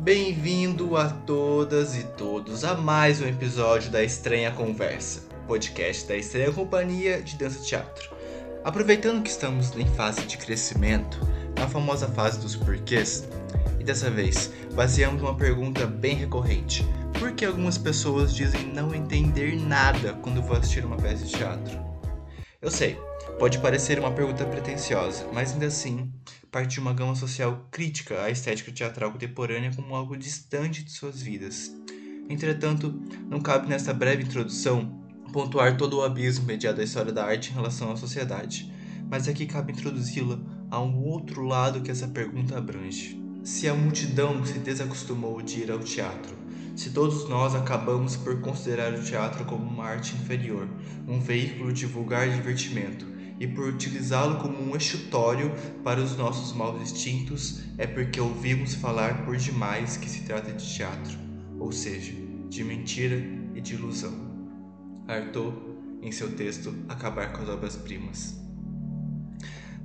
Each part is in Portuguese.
Bem-vindo a todas e todos a mais um episódio da Estranha Conversa, podcast da Estranha Companhia de Dança Teatro. Aproveitando que estamos em fase de crescimento, na famosa fase dos porquês, e dessa vez baseamos uma pergunta bem recorrente: por que algumas pessoas dizem não entender nada quando vão assistir uma peça de teatro? Eu sei, pode parecer uma pergunta pretensiosa, mas ainda assim parte de uma gama social crítica à estética teatral contemporânea como algo distante de suas vidas. Entretanto, não cabe nesta breve introdução pontuar todo o abismo mediado à história da arte em relação à sociedade, mas aqui cabe introduzi-la a um outro lado que essa pergunta abrange. Se a multidão se desacostumou de ir ao teatro, se todos nós acabamos por considerar o teatro como uma arte inferior, um veículo de vulgar divertimento, e por utilizá-lo como um exutório para os nossos maus instintos, é porque ouvimos falar por demais que se trata de teatro, ou seja, de mentira e de ilusão. Artaud, em seu texto Acabar com as Obras-Primas.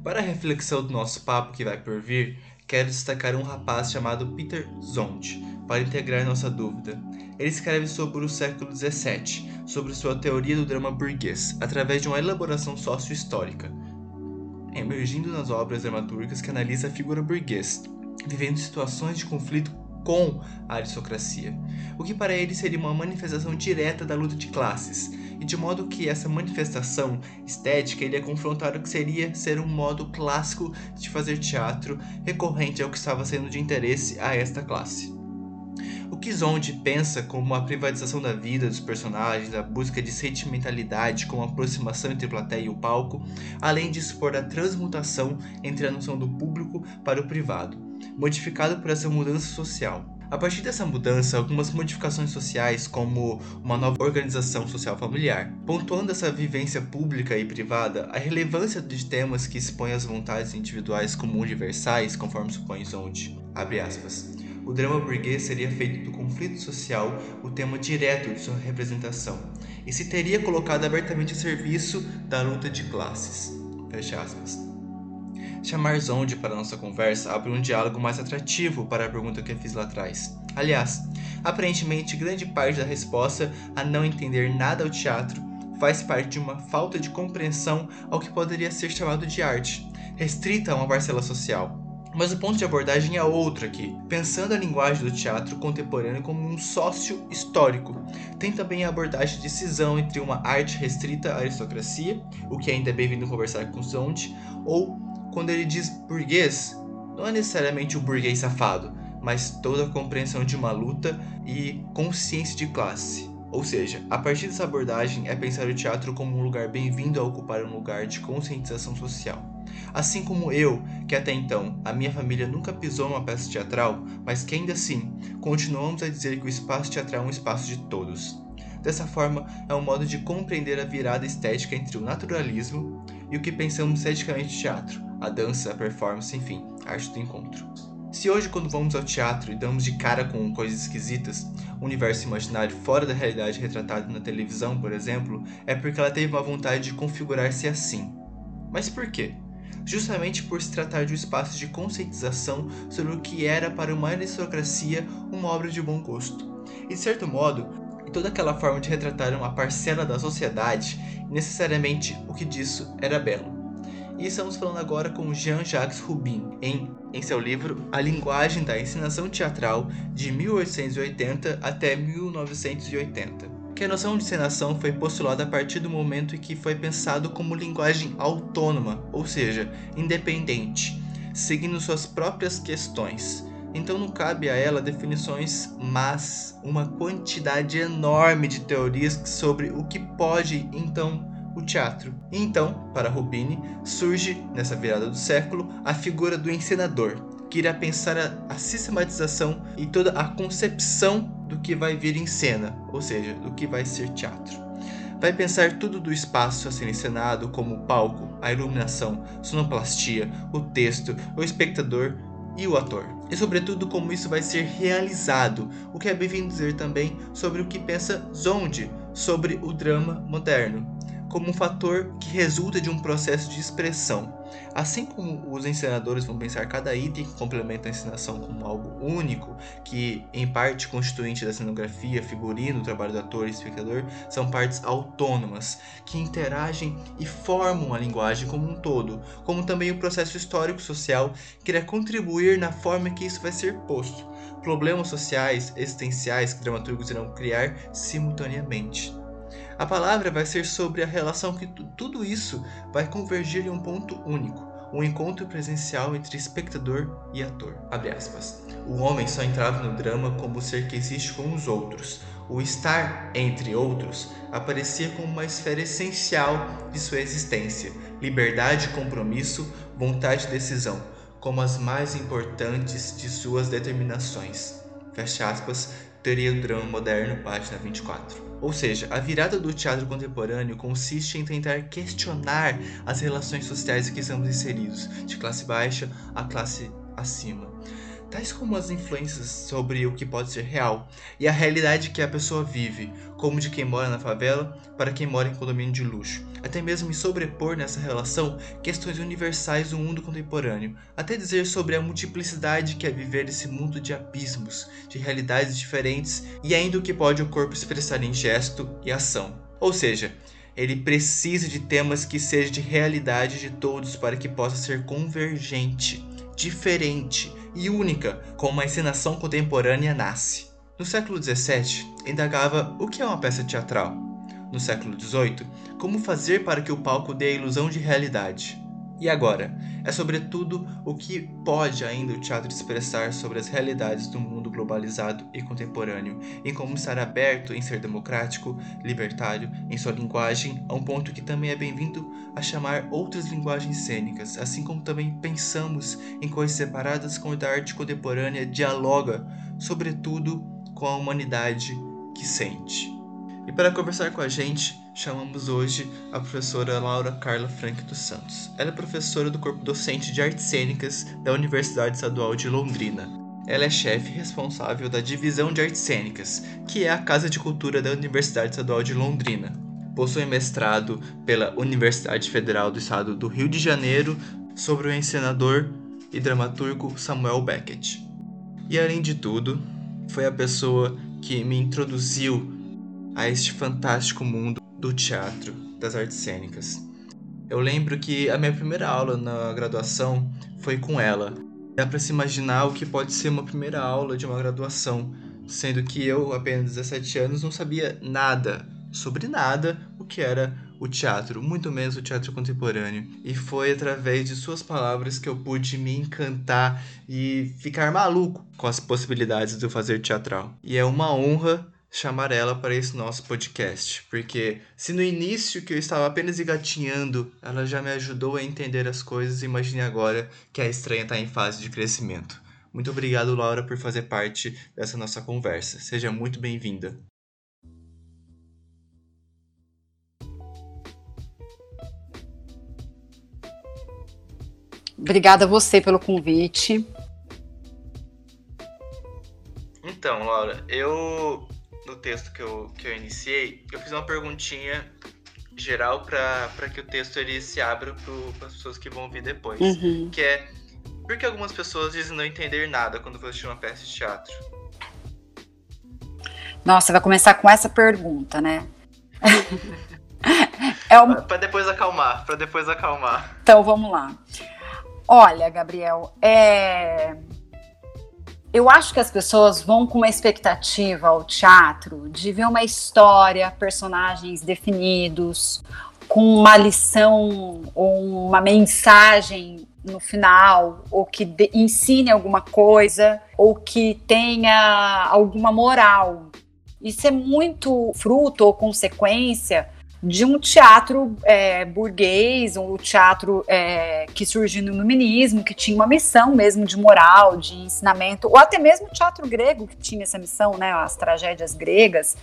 Para a reflexão do nosso papo que vai por vir, quero destacar um rapaz chamado Peter Zonde, para integrar nossa dúvida. Ele escreve sobre o século XVII, sobre sua teoria do drama burguês, através de uma elaboração sócio-histórica, emergindo nas obras dramatúrgicas que analisa a figura burguês, vivendo situações de conflito com a aristocracia, o que para ele seria uma manifestação direta da luta de classes, e de modo que essa manifestação estética ele é confrontado que seria ser um modo clássico de fazer teatro recorrente ao que estava sendo de interesse a esta classe. O que Zonde pensa como a privatização da vida dos personagens, a busca de sentimentalidade com aproximação entre plateia e o palco, além de expor a transmutação entre a noção do público para o privado, modificado por essa mudança social. A partir dessa mudança, algumas modificações sociais, como uma nova organização social familiar, pontuando essa vivência pública e privada, a relevância de temas que expõem as vontades individuais como universais, conforme supõe Zonde. Abre aspas. O drama burguês seria feito do conflito social o tema direto de sua representação, e se teria colocado abertamente a serviço da luta de classes. Fecha aspas. Chamar Zonde para nossa conversa abre um diálogo mais atrativo para a pergunta que eu fiz lá atrás. Aliás, aparentemente grande parte da resposta a não entender nada ao teatro faz parte de uma falta de compreensão ao que poderia ser chamado de arte, restrita a uma parcela social. Mas o ponto de abordagem é outro aqui, pensando a linguagem do teatro contemporâneo como um sócio histórico. Tem também a abordagem de cisão entre uma arte restrita à aristocracia, o que ainda é bem-vindo conversar com Zonde, ou quando ele diz burguês, não é necessariamente o burguês safado, mas toda a compreensão de uma luta e consciência de classe. Ou seja, a partir dessa abordagem é pensar o teatro como um lugar bem-vindo a ocupar um lugar de conscientização social. Assim como eu, que até então a minha família nunca pisou numa peça teatral, mas que ainda assim continuamos a dizer que o espaço teatral é um espaço de todos. Dessa forma, é um modo de compreender a virada estética entre o naturalismo e o que pensamos esteticamente de teatro, a dança, a performance, enfim, a arte do encontro. Se hoje, quando vamos ao teatro e damos de cara com coisas esquisitas, um universo imaginário fora da realidade retratado na televisão, por exemplo, é porque ela teve uma vontade de configurar-se assim. Mas por quê? justamente por se tratar de um espaço de conscientização sobre o que era para uma aristocracia uma obra de bom gosto. E de certo modo, toda aquela forma de retratar uma parcela da sociedade, necessariamente o que disso era belo. E estamos falando agora com Jean-Jacques Rubin, em, em seu livro A Linguagem da Ensinação Teatral, de 1880 até 1980 que a noção de encenação foi postulada a partir do momento em que foi pensado como linguagem autônoma, ou seja, independente, seguindo suas próprias questões. Então não cabe a ela definições, mas uma quantidade enorme de teorias sobre o que pode então o teatro. E então, para Rubini, surge nessa virada do século a figura do encenador, que irá pensar a, a sistematização e toda a concepção do que vai vir em cena, ou seja, do que vai ser teatro. Vai pensar tudo do espaço a ser encenado, como o palco, a iluminação, sonoplastia, o texto, o espectador e o ator. E sobretudo como isso vai ser realizado, o que é bem-vindo dizer também sobre o que pensa Zonde sobre o drama moderno. Como um fator que resulta de um processo de expressão. Assim como os encenadores vão pensar cada item que complementa a encenação como algo único, que em parte constituinte da cenografia, figurino, trabalho do ator e espectador, são partes autônomas, que interagem e formam a linguagem como um todo, como também o processo histórico-social que irá contribuir na forma que isso vai ser posto, problemas sociais existenciais que dramaturgos irão criar simultaneamente. A palavra vai ser sobre a relação que tudo isso vai convergir em um ponto único, um encontro presencial entre espectador e ator. O homem só entrava no drama como ser que existe com os outros. O estar entre outros aparecia como uma esfera essencial de sua existência. Liberdade compromisso, vontade e decisão, como as mais importantes de suas determinações. Fecha aspas, Teoria do Drama Moderno, página 24. Ou seja, a virada do teatro contemporâneo consiste em tentar questionar as relações sociais em que estamos inseridos, de classe baixa a classe acima. Tais como as influências sobre o que pode ser real e a realidade que a pessoa vive, como de quem mora na favela para quem mora em condomínio de luxo, até mesmo em sobrepor nessa relação questões universais do mundo contemporâneo, até dizer sobre a multiplicidade que é viver esse mundo de abismos, de realidades diferentes e ainda o que pode o corpo expressar em gesto e ação. Ou seja, ele precisa de temas que sejam de realidade de todos para que possa ser convergente, diferente e única como a encenação contemporânea nasce. No século XVII, indagava o que é uma peça teatral. No século XVIII, como fazer para que o palco dê a ilusão de realidade. E agora, é sobretudo o que pode ainda o teatro expressar sobre as realidades do mundo globalizado e contemporâneo, em como estar aberto em ser democrático, libertário em sua linguagem, a um ponto que também é bem-vindo a chamar outras linguagens cênicas, assim como também pensamos em coisas separadas quando a arte contemporânea dialoga, sobretudo, com a humanidade que sente. E para conversar com a gente, chamamos hoje a professora Laura Carla Frank dos Santos. Ela é professora do corpo docente de artes cênicas da Universidade Estadual de Londrina. Ela é chefe responsável da Divisão de Artes Cênicas, que é a Casa de Cultura da Universidade Estadual de Londrina. Possui mestrado pela Universidade Federal do Estado do Rio de Janeiro sobre o encenador e dramaturgo Samuel Beckett. E além de tudo, foi a pessoa que me introduziu a este fantástico mundo do teatro, das artes cênicas. Eu lembro que a minha primeira aula na graduação foi com ela. Dá para se imaginar o que pode ser uma primeira aula de uma graduação, sendo que eu, apenas 17 anos, não sabia nada sobre nada o que era o teatro, muito menos o teatro contemporâneo. E foi através de suas palavras que eu pude me encantar e ficar maluco com as possibilidades de eu fazer teatral. E é uma honra chamar ela para esse nosso podcast, porque se no início que eu estava apenas engatinhando, ela já me ajudou a entender as coisas, imagine agora que a estranha está em fase de crescimento. Muito obrigado, Laura, por fazer parte dessa nossa conversa. Seja muito bem-vinda. Obrigada a você pelo convite. Então, Laura, eu no texto que eu, que eu iniciei, eu fiz uma perguntinha geral para que o texto ele se abra para as pessoas que vão vir depois. Uhum. Que é, por que algumas pessoas dizem não entender nada quando vão assistir uma peça de teatro? Nossa, vai começar com essa pergunta, né? é um... Para depois acalmar, para depois acalmar. Então, vamos lá. Olha, Gabriel, é eu acho que as pessoas vão com uma expectativa ao teatro de ver uma história, personagens definidos, com uma lição ou uma mensagem no final, ou que ensine alguma coisa, ou que tenha alguma moral. Isso é muito fruto ou consequência de um teatro é, burguês, um teatro é, que surgiu no iluminismo, que tinha uma missão mesmo de moral, de ensinamento, ou até mesmo o teatro grego que tinha essa missão, né, as tragédias gregas,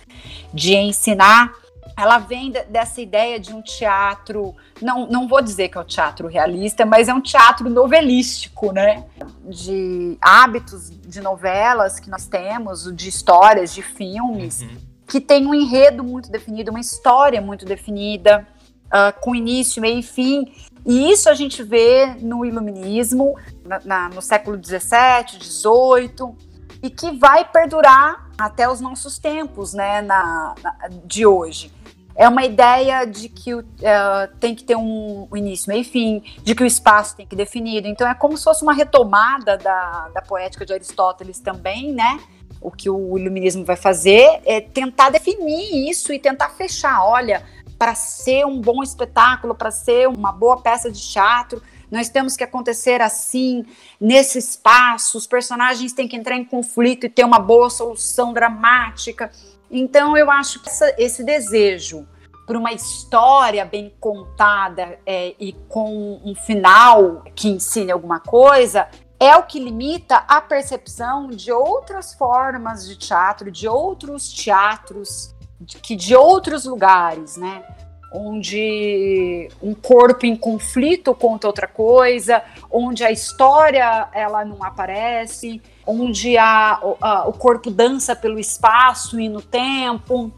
de ensinar. Ela vem dessa ideia de um teatro, não, não vou dizer que é um teatro realista, mas é um teatro novelístico, né? De hábitos de novelas que nós temos, de histórias, de filmes. Uhum que tem um enredo muito definido, uma história muito definida. uh, com início, meio e fim. E isso a gente vê no iluminismo, na, na, no século XVII, XVIII, e que vai perdurar até os nossos tempos, né, na, na de hoje. É uma ideia de que uh, tem que ter um, início, meio e fim, de que o espaço tem que ser definido. Então é como se fosse uma retomada da, da poética de Aristóteles também, né? O que o iluminismo vai fazer é tentar definir isso e tentar fechar. Olha, para ser um bom espetáculo, para ser uma boa peça de teatro, nós temos que acontecer assim, nesse espaço, os personagens têm que entrar em conflito e ter uma boa solução dramática. Então, eu acho que essa, esse desejo por uma história bem contada é, e com um final que ensine alguma coisa é o que limita a percepção de outras formas de teatro, de outros teatros, de, que de outros lugares, né? Onde um corpo em conflito conta outra coisa, onde a história ela não aparece, onde a, a, o corpo dança pelo espaço e no tempo.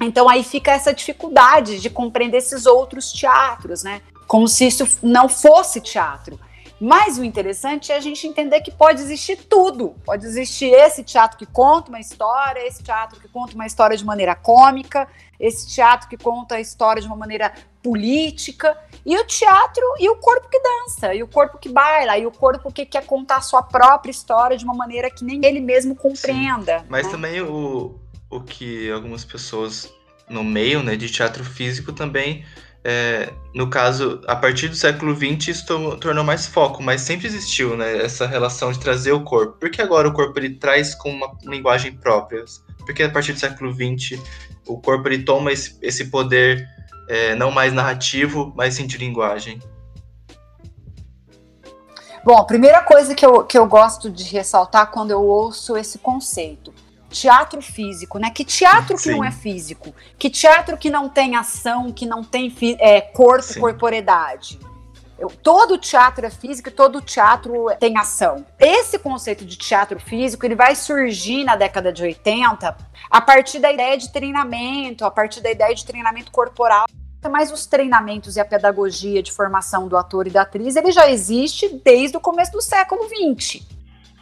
Então aí fica essa dificuldade de compreender esses outros teatros, né? Como se isso não fosse teatro. Mas o interessante é a gente entender que pode existir tudo. Pode existir esse teatro que conta uma história, esse teatro que conta uma história de maneira cômica, esse teatro que conta a história de uma maneira política, e o teatro e o corpo que dança, e o corpo que baila, e o corpo que quer contar a sua própria história de uma maneira que nem ele mesmo compreenda. Sim. Mas né? também o, o que algumas pessoas no meio né, de teatro físico também é, no caso, a partir do século XX, isso tornou mais foco, mas sempre existiu né, essa relação de trazer o corpo. Por que agora o corpo ele traz com uma linguagem própria? Porque a partir do século XX, o corpo ele toma esse, esse poder é, não mais narrativo, mas sim de linguagem. Bom, a primeira coisa que eu, que eu gosto de ressaltar quando eu ouço esse conceito teatro físico, né? Que teatro que Sim. não é físico? Que teatro que não tem ação, que não tem é, corpo, Sim. corporeidade? Eu, todo teatro é físico e todo teatro tem ação. Esse conceito de teatro físico ele vai surgir na década de 80 a partir da ideia de treinamento, a partir da ideia de treinamento corporal. Mas os treinamentos e a pedagogia de formação do ator e da atriz ele já existe desde o começo do século XX.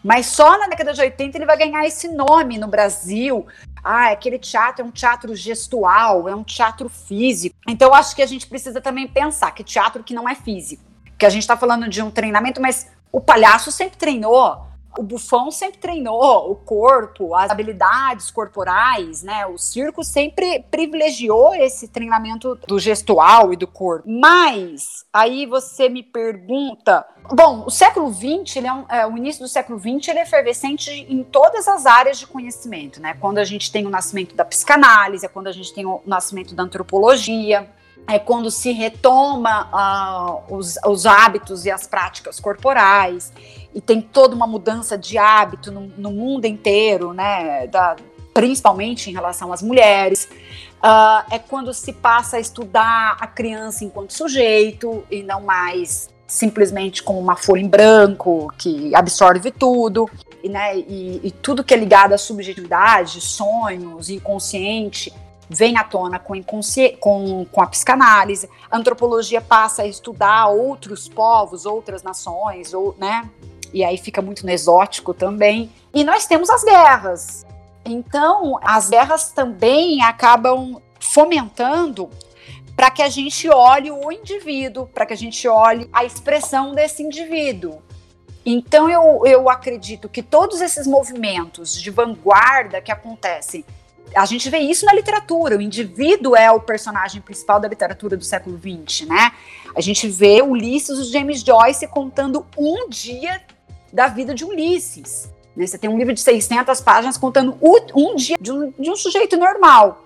Mas só na década de 80 ele vai ganhar esse nome no Brasil. Ah, aquele teatro é um teatro gestual, é um teatro físico. Então acho que a gente precisa também pensar que teatro que não é físico. Que a gente está falando de um treinamento, mas o palhaço sempre treinou. O bufão sempre treinou o corpo, as habilidades corporais, né? O circo sempre privilegiou esse treinamento do gestual e do corpo. Mas aí você me pergunta, bom, o século XX, é, um, é o início do século XX, ele é efervescente em todas as áreas de conhecimento, né? Quando a gente tem o nascimento da psicanálise, é quando a gente tem o nascimento da antropologia, é quando se retoma uh, os, os, hábitos e as práticas corporais e tem toda uma mudança de hábito no, no mundo inteiro, né, da, principalmente em relação às mulheres. Uh, é quando se passa a estudar a criança enquanto sujeito e não mais simplesmente como uma folha em branco que absorve tudo. E, né, e, e tudo que é ligado à subjetividade, sonhos, inconsciente, vem à tona com, com, com a psicanálise. A antropologia passa a estudar outros povos, outras nações, ou, né? E aí fica muito no exótico também. E nós temos as guerras. Então, as guerras também acabam fomentando para que a gente olhe o indivíduo, para que a gente olhe a expressão desse indivíduo. Então, eu, eu acredito que todos esses movimentos de vanguarda que acontecem a gente vê isso na literatura, o indivíduo é o personagem principal da literatura do século XX, né? A gente vê Ulisses, o James Joyce, contando um dia da vida de Ulisses. Né? Você tem um livro de 600 páginas contando um dia de um, de um sujeito normal.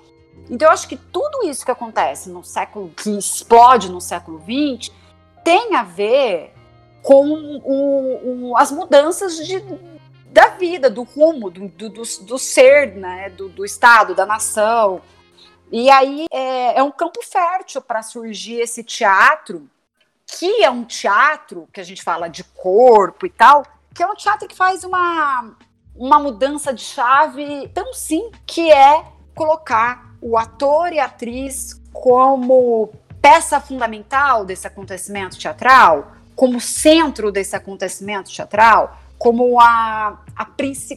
Então, eu acho que tudo isso que acontece no século, que explode no século XX, tem a ver com o, o, as mudanças de, da vida, do rumo, do, do, do, do ser, né, do, do, Estado, da nação. E aí é, é um campo fértil para surgir esse teatro, que é um teatro que a gente fala de corpo e tal, que é um teatro que faz uma, uma mudança de chave tão sim, que é colocar o ator e a atriz como peça fundamental desse acontecimento teatral, como centro desse acontecimento teatral, como a, a,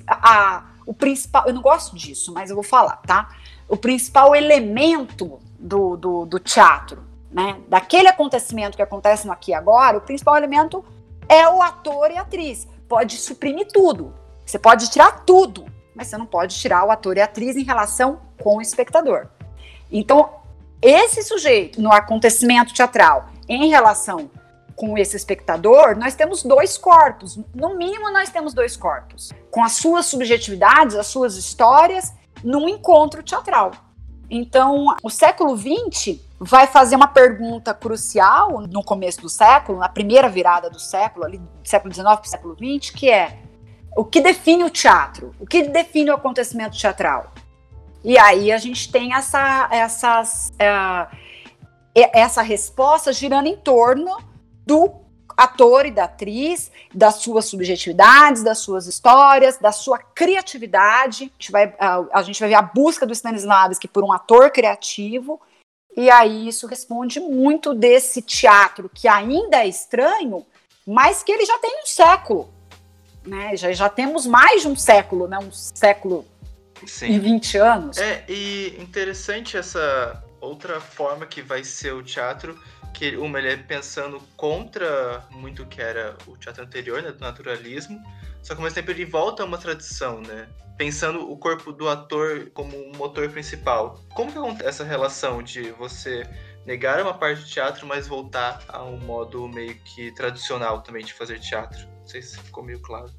a, o principal. Eu não gosto disso, mas eu vou falar, tá? O principal elemento do, do, do teatro, né? Daquele acontecimento que acontece no aqui e agora, o principal elemento é o ator e a atriz. Pode suprimir tudo. Você pode tirar tudo, mas você não pode tirar o ator e a atriz em relação com o espectador. Então, esse sujeito no acontecimento teatral em relação com esse espectador, nós temos dois corpos. No mínimo, nós temos dois corpos. Com as suas subjetividades, as suas histórias, num encontro teatral. Então, o século XX vai fazer uma pergunta crucial no começo do século, na primeira virada do século, ali, do século XIX para o século XX, que é o que define o teatro? O que define o acontecimento teatral? E aí a gente tem essa, essas, uh, essa resposta girando em torno do ator e da atriz, das suas subjetividades, das suas histórias, da sua criatividade. A gente vai, a, a gente vai ver a busca do Stanislavski por um ator criativo, e aí isso responde muito desse teatro que ainda é estranho, mas que ele já tem um século. Né? Já, já temos mais de um século, né? um século Sim. e 20 anos. É, e interessante essa outra forma que vai ser o teatro que uma ele é pensando contra muito que era o teatro anterior, né, do naturalismo, só que ao mesmo tempo ele volta a uma tradição, né? Pensando o corpo do ator como um motor principal. Como que acontece essa relação de você negar uma parte do teatro, mas voltar a um modo meio que tradicional também de fazer teatro? Não sei se ficou meio claro.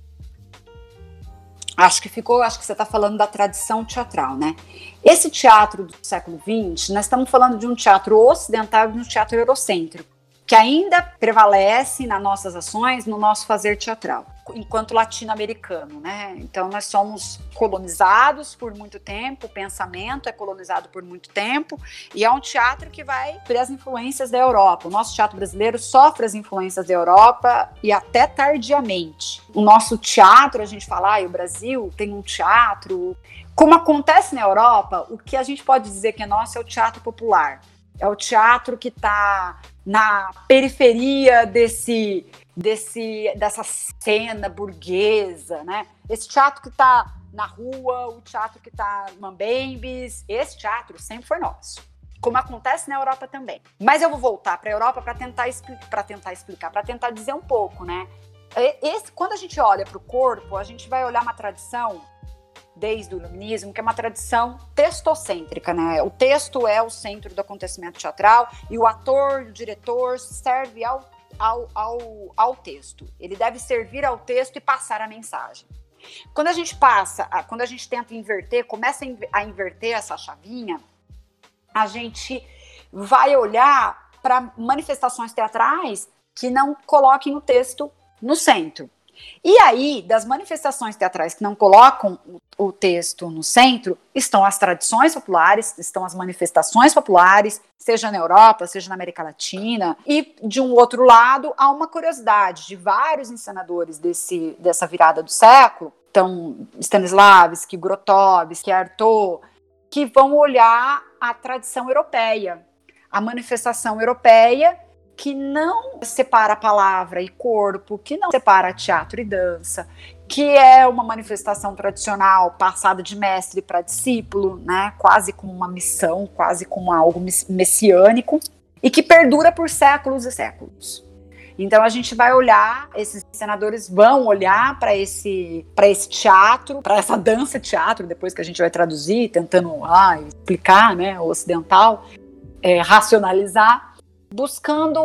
Acho que ficou, acho que você está falando da tradição teatral, né? Esse teatro do século XX, nós estamos falando de um teatro ocidental e de um teatro eurocêntrico, que ainda prevalece nas nossas ações, no nosso fazer teatral enquanto latino-americano, né? Então nós somos colonizados por muito tempo, o pensamento é colonizado por muito tempo e é um teatro que vai ter as influências da Europa. O nosso teatro brasileiro sofre as influências da Europa e até tardiamente. O nosso teatro, a gente fala, ah, o Brasil tem um teatro como acontece na Europa, o que a gente pode dizer que é nosso é o teatro popular. É o teatro que está na periferia desse desse, dessa cena burguesa, né? Esse teatro que está na rua, o teatro que está Mambembes, esse teatro sempre foi nosso. Como acontece na Europa também. Mas eu vou voltar para a Europa para tentar, para tentar explicar, para tentar dizer um pouco, né? Esse, quando a gente olha para o corpo, a gente vai olhar uma tradição desde o iluminismo, que é uma tradição textocêntrica, né? O texto é o centro do acontecimento teatral e o ator, o diretor serve ao ao, ao, ao texto. Ele deve servir ao texto e passar a mensagem. Quando a gente passa, quando a gente tenta inverter, começa a inverter essa chavinha, a gente vai olhar para manifestações teatrais que não coloquem o texto no centro. E aí, das manifestações teatrais que não colocam o texto no centro, estão as tradições populares, estão as manifestações populares, seja na Europa, seja na América Latina. E, de um outro lado, há uma curiosidade de vários encenadores desse, dessa virada do século, então Stanislavski, Grotowski, Artaud, que vão olhar a tradição europeia, a manifestação europeia que não separa palavra e corpo, que não separa teatro e dança, que é uma manifestação tradicional passada de mestre para discípulo, né, quase como uma missão, quase como algo messiânico, e que perdura por séculos e séculos. Então a gente vai olhar, esses senadores vão olhar para esse, esse teatro, para essa dança teatro, depois que a gente vai traduzir, tentando ah, explicar, né, o ocidental, é, racionalizar, buscando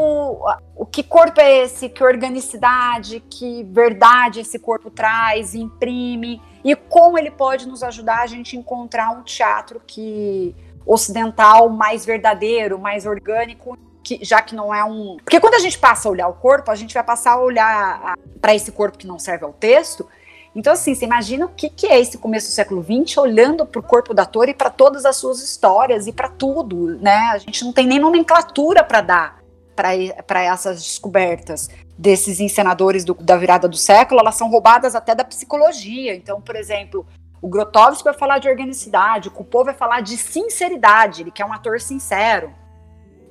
o que corpo é esse, que organicidade, que verdade esse corpo traz, imprime e como ele pode nos ajudar a gente encontrar um teatro que ocidental mais verdadeiro, mais orgânico, que, já que não é um. Porque quando a gente passa a olhar o corpo, a gente vai passar a olhar para esse corpo que não serve ao texto então, assim, você imagina o que, que é esse começo do século XX olhando para o corpo da ator e para todas as suas histórias e para tudo, né? A gente não tem nem nomenclatura para dar para essas descobertas desses encenadores do, da virada do século, elas são roubadas até da psicologia. Então, por exemplo, o Grotowski vai falar de organicidade, o Coupeau vai falar de sinceridade, ele quer um ator sincero.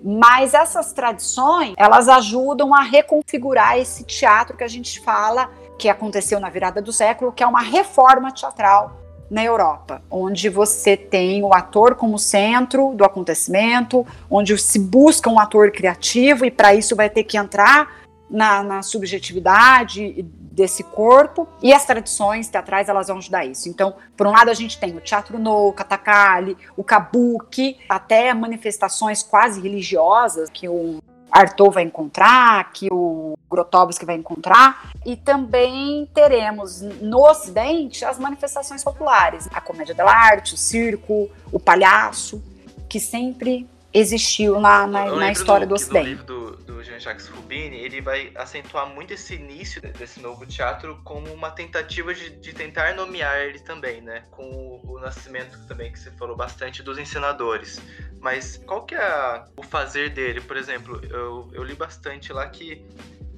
Mas essas tradições, elas ajudam a reconfigurar esse teatro que a gente fala que aconteceu na virada do século, que é uma reforma teatral na Europa, onde você tem o ator como centro do acontecimento, onde se busca um ator criativo e para isso vai ter que entrar na, na, subjetividade desse corpo e as tradições teatrais elas vão ajudar isso. Então, por um lado a gente tem o teatro no, o katakali, o kabuki, até manifestações quase religiosas que o Arthur vai encontrar, que o Grotowski vai encontrar, e também teremos no Ocidente as manifestações populares, a comédia dell'arte, o circo, o palhaço, que sempre existiu na, na, na história do Ocidente. No livro do, do Jean-Jacques Rubini, ele vai acentuar muito esse início desse novo teatro como uma tentativa de, de tentar nomear ele também, né? Com o, o, nascimento também que você falou bastante dos encenadores. Mas qual que é o fazer dele? Por exemplo, eu, eu li bastante lá que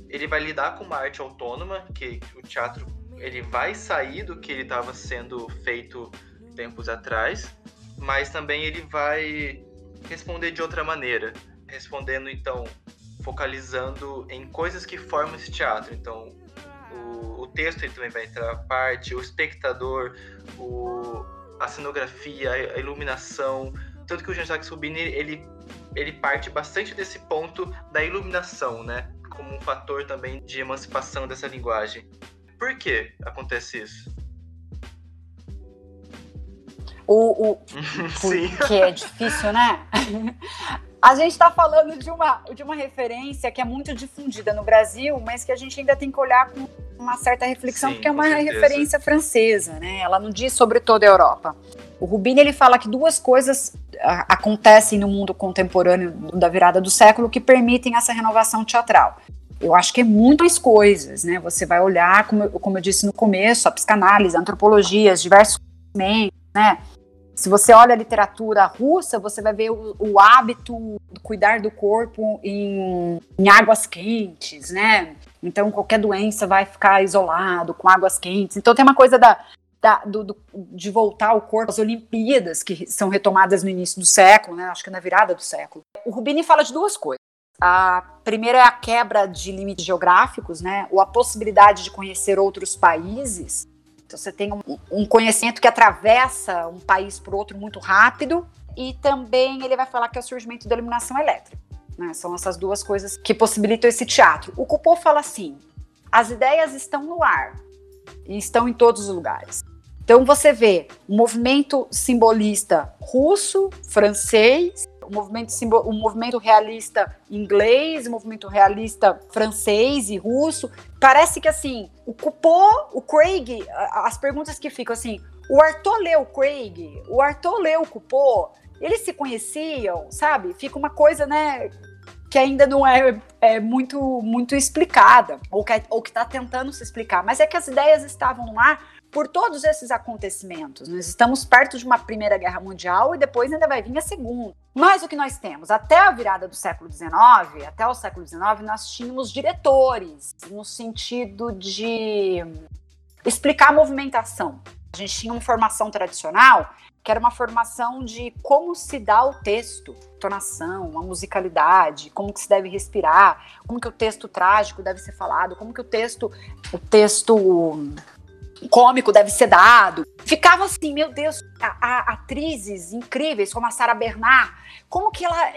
ele vai lidar com uma arte autônoma, que o teatro ele vai sair do que ele estava sendo feito tempos atrás, mas também ele vai responder de outra maneira, respondendo então focalizando em coisas que formam esse teatro. Então, o, o texto também vai entrar parte, o espectador, o, a cenografia, a iluminação. Tanto que o Jean-Jacques Rubini ele, ele parte bastante desse ponto da iluminação, né? Como um fator também de emancipação dessa linguagem. Por que acontece isso? O, o porque é difícil, né? A gente está falando de uma, de uma referência que é muito difundida no Brasil, mas que a gente ainda tem que olhar com uma certa reflexão, Sim, porque é uma referência francesa, né? Ela não diz sobre toda a Europa. O Rubini ele fala que duas coisas acontecem no mundo contemporâneo da virada do século que permitem essa renovação teatral. Eu acho que é muitas coisas, né? Você vai olhar, como, como eu disse no começo, a psicanálise, a antropologia, os diversos conhecimentos, né? Se você olha a literatura russa, você vai ver o, o hábito de cuidar do corpo em, em, águas quentes, né? Então qualquer doença vai ficar isolado com águas quentes. Então tem uma coisa da, da do, do, de voltar ao corpo às Olimpíadas que são retomadas no início do século, né? Acho que na virada do século. O Rubini fala de duas coisas. A primeira é a quebra de limites geográficos, né? Ou a possibilidade de conhecer outros países então, você tem um, um conhecimento que atravessa um país por outro muito rápido, e também ele vai falar que é o surgimento da iluminação elétrica. Né? São essas duas coisas que possibilitam esse teatro. O Coupeau fala assim: as ideias estão no ar e estão em todos os lugares. Então você vê o movimento simbolista russo, francês, o movimento, o movimento realista inglês, o movimento realista francês e russo. Parece que assim, o Coupeau, o Craig, as perguntas que ficam assim, o Arthur leu o Craig, o Arthur leu o Coupeau, eles se conheciam, sabe? Fica uma coisa, né, que ainda não é, é muito muito explicada, ou que, é, ou que está tentando se explicar, mas é que as ideias estavam no ar por todos esses acontecimentos. Nós estamos perto de uma Primeira Guerra Mundial e depois ainda vai vir a Segunda. Mas o que nós temos? Até a virada do século XIX, até o século XIX, nós tínhamos diretores, no sentido de explicar a movimentação. A gente tinha uma formação tradicional, que era uma formação de como se dá o texto, tonação, a musicalidade, como que se deve respirar, como que o texto trágico deve ser falado, como que o texto, o texto cômico deve ser dado. Ficava assim, meu Deus, a, a, atrizes incríveis como a Sarah Bernard, como que ela.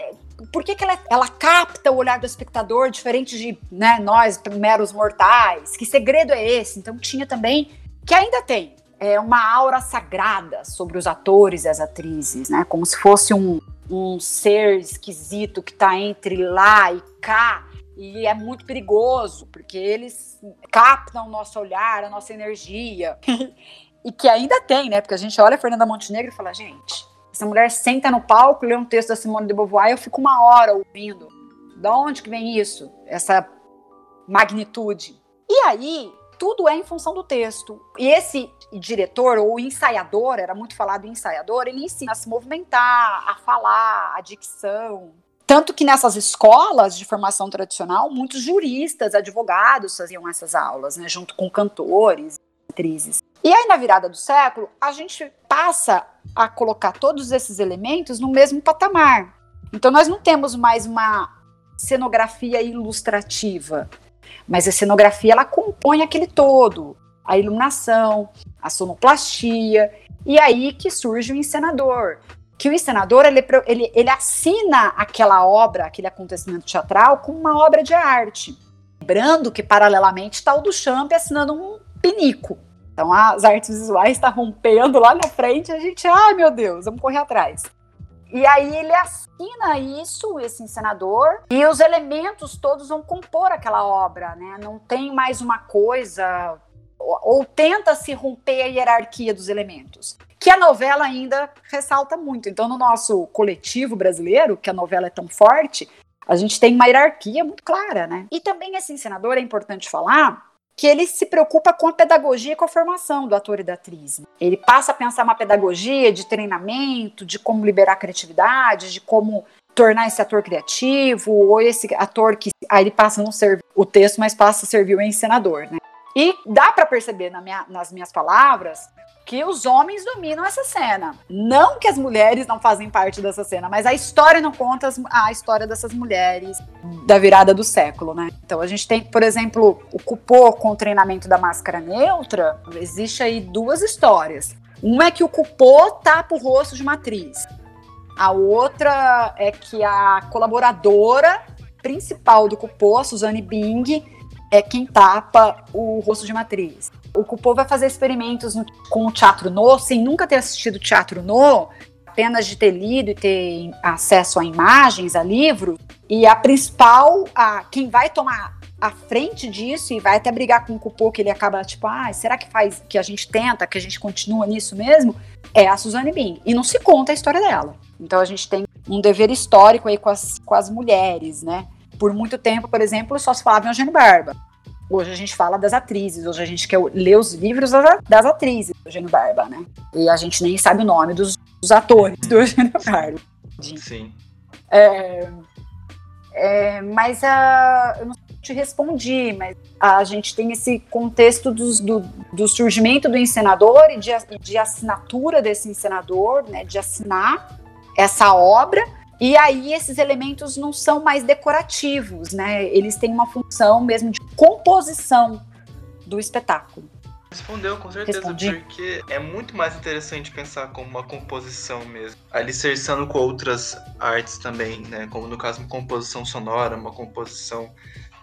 Por que, que ela, ela capta o olhar do espectador diferente de né, nós, meros mortais? Que segredo é esse? Então tinha também, que ainda tem, é uma aura sagrada sobre os atores e as atrizes, né? Como se fosse um, um ser esquisito que está entre lá e cá e é muito perigoso, porque eles captam o nosso olhar, a nossa energia. e que ainda tem, né? Porque a gente olha a Fernanda Montenegro e fala, gente, essa mulher senta no palco, lê um texto da Simone de Beauvoir, eu fico uma hora ouvindo. Da onde que vem isso? Essa magnitude. E aí, tudo é em função do texto. E esse diretor ou ensaiador, era muito falado ensaiador, ele ensina a se movimentar, a falar, a dicção, tanto que nessas escolas de formação tradicional, muitos juristas, advogados faziam essas aulas, né, junto com cantores, atrizes. E aí, na virada do século, a gente passa a colocar todos esses elementos no mesmo patamar. Então nós não temos mais uma cenografia ilustrativa, mas a cenografia ela compõe aquele todo, a iluminação, a sonoplastia, e aí que surge o encenador. Que o encenador ele, ele, ele assina aquela obra, aquele acontecimento teatral, como uma obra de arte. Lembrando que, paralelamente, está o Duchamp assinando um pinico. Então, as artes visuais estão rompendo lá na frente, a gente, ai meu Deus, vamos correr atrás. E aí ele assina isso, esse encenador, e os elementos todos vão compor aquela obra, né? Não tem mais uma coisa ou, ou tenta se romper a hierarquia dos elementos, que a novela ainda ressalta muito. Então, no nosso coletivo brasileiro, que a novela é tão forte, a gente tem uma hierarquia muito clara, né? E também esse encenador é importante falar que ele se preocupa com a pedagogia e com a formação do ator e da atriz. Ele passa a pensar uma pedagogia de treinamento, de como liberar criatividade, de como tornar esse ator criativo, ou esse ator que aí ele passa a não ser o texto, mas passa a servir o encenador, né? E dá para perceber na minha, nas minhas palavras que os homens dominam essa cena. Não que as mulheres não fazem parte dessa cena, mas a história não conta a história dessas mulheres da virada do século, né? Então a gente tem, por exemplo, o Cupô com o treinamento da máscara neutra. Existe aí duas histórias. Uma é que o Cupô tapa o rosto de uma atriz. A outra é que a colaboradora principal do Cupô, Suzane Bing, é quem tapa o rosto de uma atriz o Cupô vai fazer experimentos com o teatro no, sem nunca ter assistido teatro no, apenas de ter lido e ter acesso a imagens, a livros. E a principal, a, quem vai tomar a frente disso e vai até brigar com o Cupô, que ele acaba tipo, ah, será que faz, que a gente tenta, que a gente continua nisso mesmo? É a Suzane Bin. E não se conta a história dela. Então a gente tem um dever histórico aí com as, com as mulheres, né? Por muito tempo, por exemplo, só se falava em Eugênio Barba. Hoje a gente fala das atrizes, hoje a gente quer ler os livros das, atrizes do Eugênio Barba, né? E a gente nem sabe o nome dos, dos atores do Eugênio Barba. Sim. É, é, mas a, eu não te respondi, mas a gente tem esse contexto dos, do, do surgimento do encenador e de, de assinatura desse encenador, né? De assinar essa obra e aí esses elementos não são mais decorativos, né? Eles têm uma função mesmo de composição do espetáculo. Respondeu, com certeza, Respondi. porque é muito mais interessante pensar como uma composição mesmo, alicerçando com outras artes também, né? Como no caso uma composição sonora, uma composição,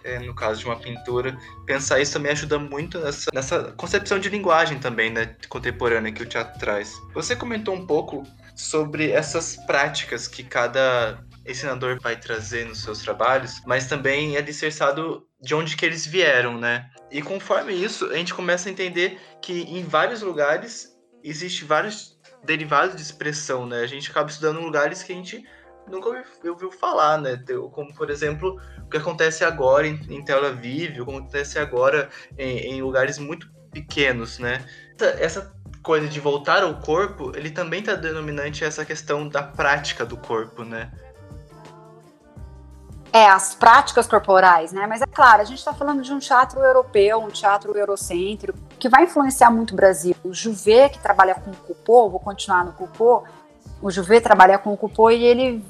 é, no caso de uma pintura. Pensar isso também ajuda muito nessa, nessa concepção de linguagem também, né? Contemporânea que o teatro traz. Você comentou um pouco sobre essas práticas que cada ensinador vai trazer nos seus trabalhos, mas também é alicerçado de onde que eles vieram, né? E conforme isso, a gente começa a entender que em vários lugares existe vários derivados de expressão, né? A gente acaba estudando lugares que a gente nunca ouviu, falar, né? Como, por exemplo, o que acontece agora em, Tel Aviv, o que acontece agora em, em lugares muito pequenos, né? Essa coisa de voltar ao corpo, ele também está denominante essa questão da prática do corpo, né? É, as práticas corporais, né? Mas é claro, a gente está falando de um teatro europeu, um teatro eurocêntrico, que vai influenciar muito o Brasil. O Juvet, que trabalha com o Coupeau, vou continuar no Coupeau, o Juvet trabalha com o Coupeau e ele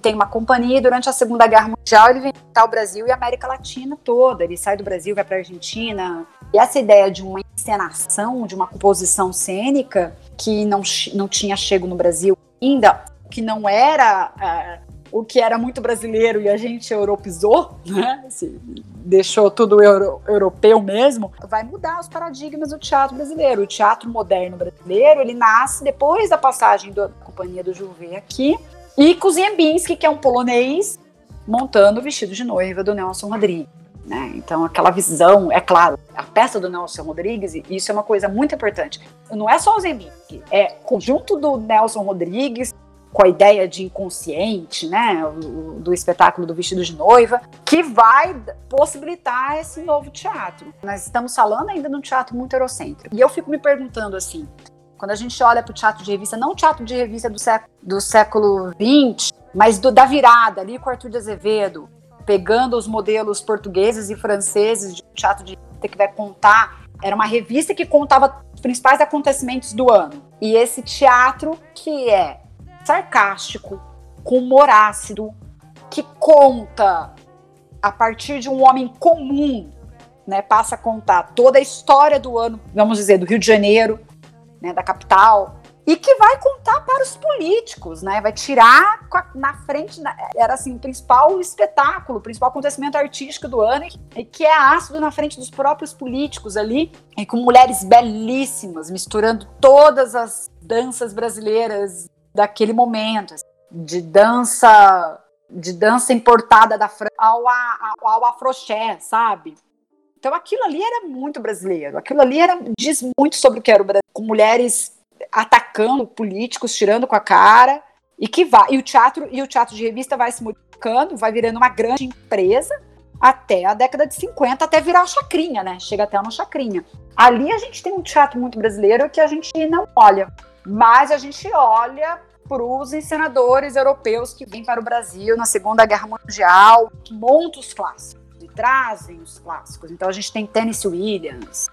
tem uma companhia e durante a Segunda Guerra Mundial ele vem visitar o Brasil e a América Latina toda. Ele sai do Brasil, vai para a Argentina. E essa ideia de uma encenação, de uma composição cênica que não, não tinha chego no Brasil ainda, que não era uh, o que era muito brasileiro e a gente europeizou, né? Se deixou tudo euro, europeu mesmo, vai mudar os paradigmas do teatro brasileiro. O teatro moderno brasileiro, ele nasce depois da passagem da Companhia do Juvet aqui, e Kuziembinski, que é um polonês, montando o vestido de noiva do Nelson Rodrigues. Né? Então, aquela visão, é claro, a peça do Nelson Rodrigues, isso é uma coisa muito importante. Não é só o Zembinski, é conjunto do Nelson Rodrigues com a ideia de inconsciente, né, do, espetáculo do vestido de noiva, que vai possibilitar esse novo teatro. Nós estamos falando ainda de um teatro muito eurocêntrico. E eu fico me perguntando assim, quando a gente olha para o teatro de revista, não o teatro de revista do século, do século XX, mas do, da virada, ali com Arthur de Azevedo, pegando os modelos portugueses e franceses de teatro de que vai contar. Era uma revista que contava os principais acontecimentos do ano. E esse teatro que é sarcástico, com humor ácido, que conta a partir de um homem comum, né, passa a contar toda a história do ano, vamos dizer, do Rio de Janeiro, né, da capital, e que vai contar para os políticos, né? Vai tirar na frente, era assim, o principal espetáculo, o principal acontecimento artístico do ano, e que é ácido na frente dos próprios políticos ali, e com mulheres belíssimas, misturando todas as danças brasileiras daquele momento, assim, de dança de dança importada da ao, ao, ao afroché, sabe? Então aquilo ali era muito brasileiro, aquilo ali era, diz muito sobre o que era o Brasil, com mulheres atacando políticos, tirando com a cara, e que vai. E o teatro e o teatro de revista vai se modificando, vai virando uma grande empresa até a década de 50, até virar o chacrinha, né? Chega até no chacrinha. Ali a gente tem um teatro muito brasileiro que a gente não olha, mas a gente olha para os encenadores europeus que vêm para o Brasil na Segunda Guerra Mundial, que montam os clássicos e trazem os clássicos. Então a gente tem Tennessee Williams,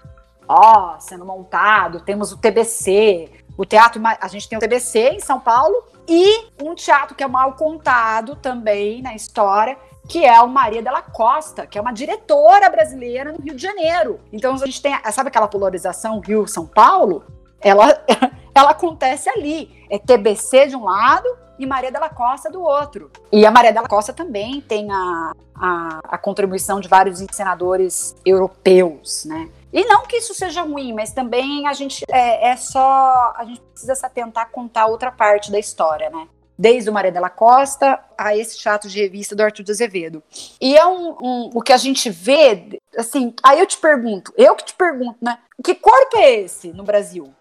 ó, sendo montado, temos o TBC, o teatro, a gente tem o TBC em São Paulo e um teatro que é mal contado também na história, que é o Maria Della Costa, que é uma diretora brasileira no Rio de Janeiro. Então a gente tem, sabe aquela polarização Rio-São Paulo? Ela, ela acontece ali. É TBC de um lado e Maria Della Costa do outro. E a Maria Della Costa também tem a, a, a contribuição de vários encenadores europeus, né? E não que isso seja ruim, mas também a gente é, é só. A gente precisa se atentar contar outra parte da história, né? desde o Maria Della Costa a esse teatro de revista do Arthur de Azevedo. E é um, um, o que a gente vê, assim, aí eu te pergunto, eu que te pergunto, né? Que corpo é esse no Brasil?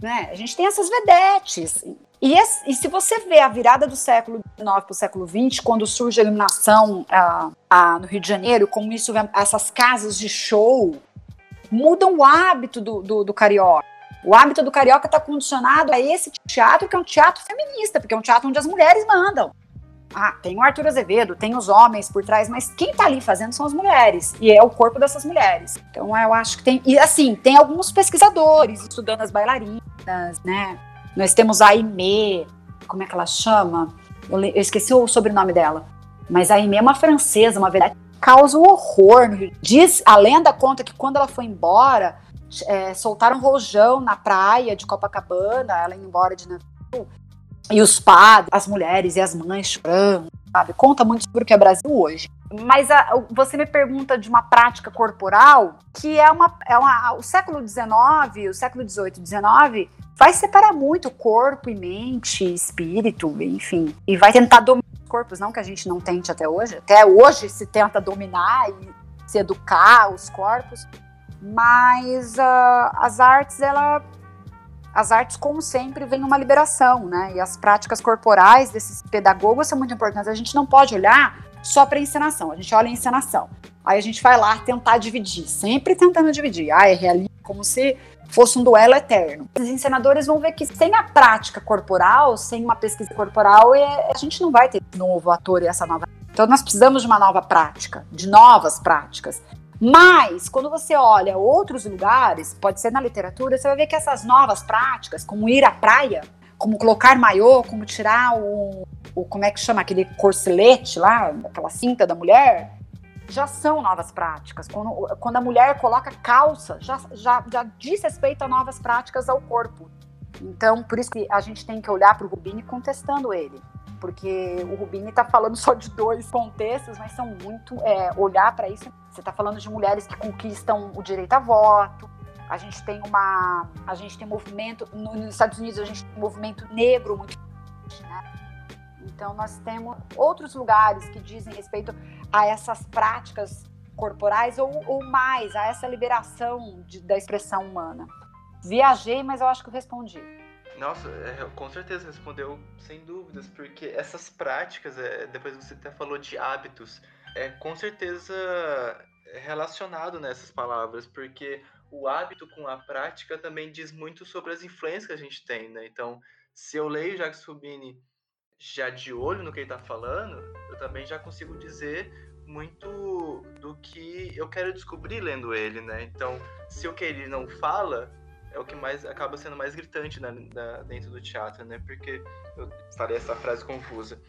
Né? A gente tem essas vedetes. E, e se você vê a virada do século XIX para o século XX, quando surge a iluminação ah, ah, no Rio de Janeiro, como isso, essas casas de show, mudam o hábito do, do, do carioca. O hábito do carioca está condicionado a esse teatro, que é um teatro feminista, porque é um teatro onde as mulheres mandam. Ah, tem o Arthur Azevedo, tem os homens por trás, mas quem está ali fazendo são as mulheres, e é o corpo dessas mulheres. Então eu acho que tem. E assim, tem alguns pesquisadores estudando as bailarinas, né? Nós temos a Aimee, como é que ela chama? Eu, eu esqueci o sobrenome dela. Mas a Aimee é uma francesa, uma verdade causa um horror. Diz, a lenda conta que quando ela foi embora, é, soltaram um rojão na praia de Copacabana, ela indo embora de navio, e os padres, as mulheres e as mães chorando, sabe? Conta muito sobre o que é Brasil hoje. Mas a, você me pergunta de uma prática corporal que é uma. É uma o século XIX, o século XVIII e XIX vai separar muito corpo e mente, espírito, enfim. E vai tentar dominar corpos, não que a gente não tente até hoje, até hoje se tenta dominar e se educar os corpos, mas uh, as artes, ela, as artes como sempre vem uma liberação, né? E as práticas corporais desses pedagogos são muito importantes. A gente não pode olhar só para encenação, a gente olha a encenação. Aí a gente vai lá tentar dividir, sempre tentando dividir. Ah, é realista, como se fosse um duelo eterno. Os encenadores vão ver que sem a prática corporal, sem uma pesquisa corporal, é, a gente não vai ter novo ator e essa nova. Então nós precisamos de uma nova prática, de novas práticas. Mas, quando você olha outros lugares, pode ser na literatura, você vai ver que essas novas práticas, como ir à praia, como colocar maiô, como tirar o, o como é que chama aquele corselete lá, aquela cinta da mulher, já são novas práticas. Quando, quando a mulher coloca calça, já, já, já diz respeito a novas práticas ao corpo. Então, por isso que a gente tem que olhar para o Rubini contestando ele. Porque o Rubini está falando só de dois contextos, mas são muito. É, olhar para isso. Você está falando de mulheres que conquistam o direito a voto. A gente tem uma. A gente tem movimento. nos Estados Unidos, a gente tem um movimento negro muito né? Então, nós temos outros lugares que dizem respeito a essas práticas corporais ou, ou mais, a essa liberação de, da expressão humana. Viajei, mas eu acho que eu respondi. Nossa, é, com certeza respondeu sem dúvidas, porque essas práticas, é, depois você até falou de hábitos, é com certeza relacionado nessas palavras, porque o hábito com a prática também diz muito sobre as influências que a gente tem, né? Então, se eu leio Jacques Rubini já de olho no que ele está falando, eu também já consigo dizer muito do que eu quero descobrir lendo ele, né? Então, se o que ele não fala, é o que mais acaba sendo mais gritante né, da, dentro do teatro, né? Porque eu falei essa frase confusa.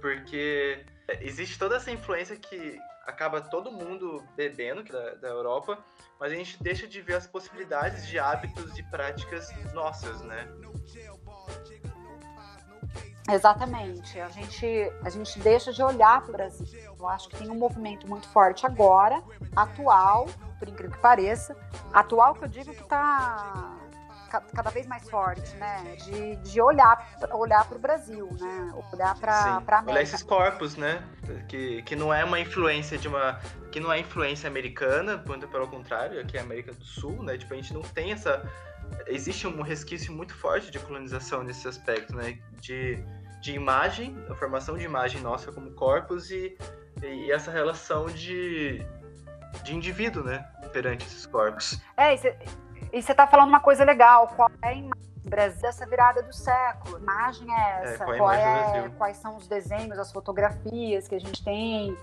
Porque existe toda essa influência que acaba todo mundo bebendo da, da Europa, mas a gente deixa de ver as possibilidades de hábitos e práticas nossas, né? Exatamente. A gente, a gente deixa de olhar para o Brasil. Eu acho que tem um movimento muito forte agora, atual, por incrível que pareça. Atual que eu digo que está cada vez mais forte, né? De, de olhar, olhar para o Brasil, né? Olhar para a América. Olhar esses corpos, né? Que, que não é uma influência de uma. que não é influência americana, muito pelo contrário, aqui é a América do Sul, né? Tipo, a gente não tem essa. Existe um resquício muito forte de colonização nesse aspecto, né? De, de imagem, a formação de imagem nossa como corpos e, e essa relação de, de indivíduo, né? Perante esses corpos. É, e você está falando uma coisa legal, qual é a imagem Brasil dessa virada do século? Que imagem é, é essa? É, qual é, quais são os desenhos, as fotografias que a gente tem?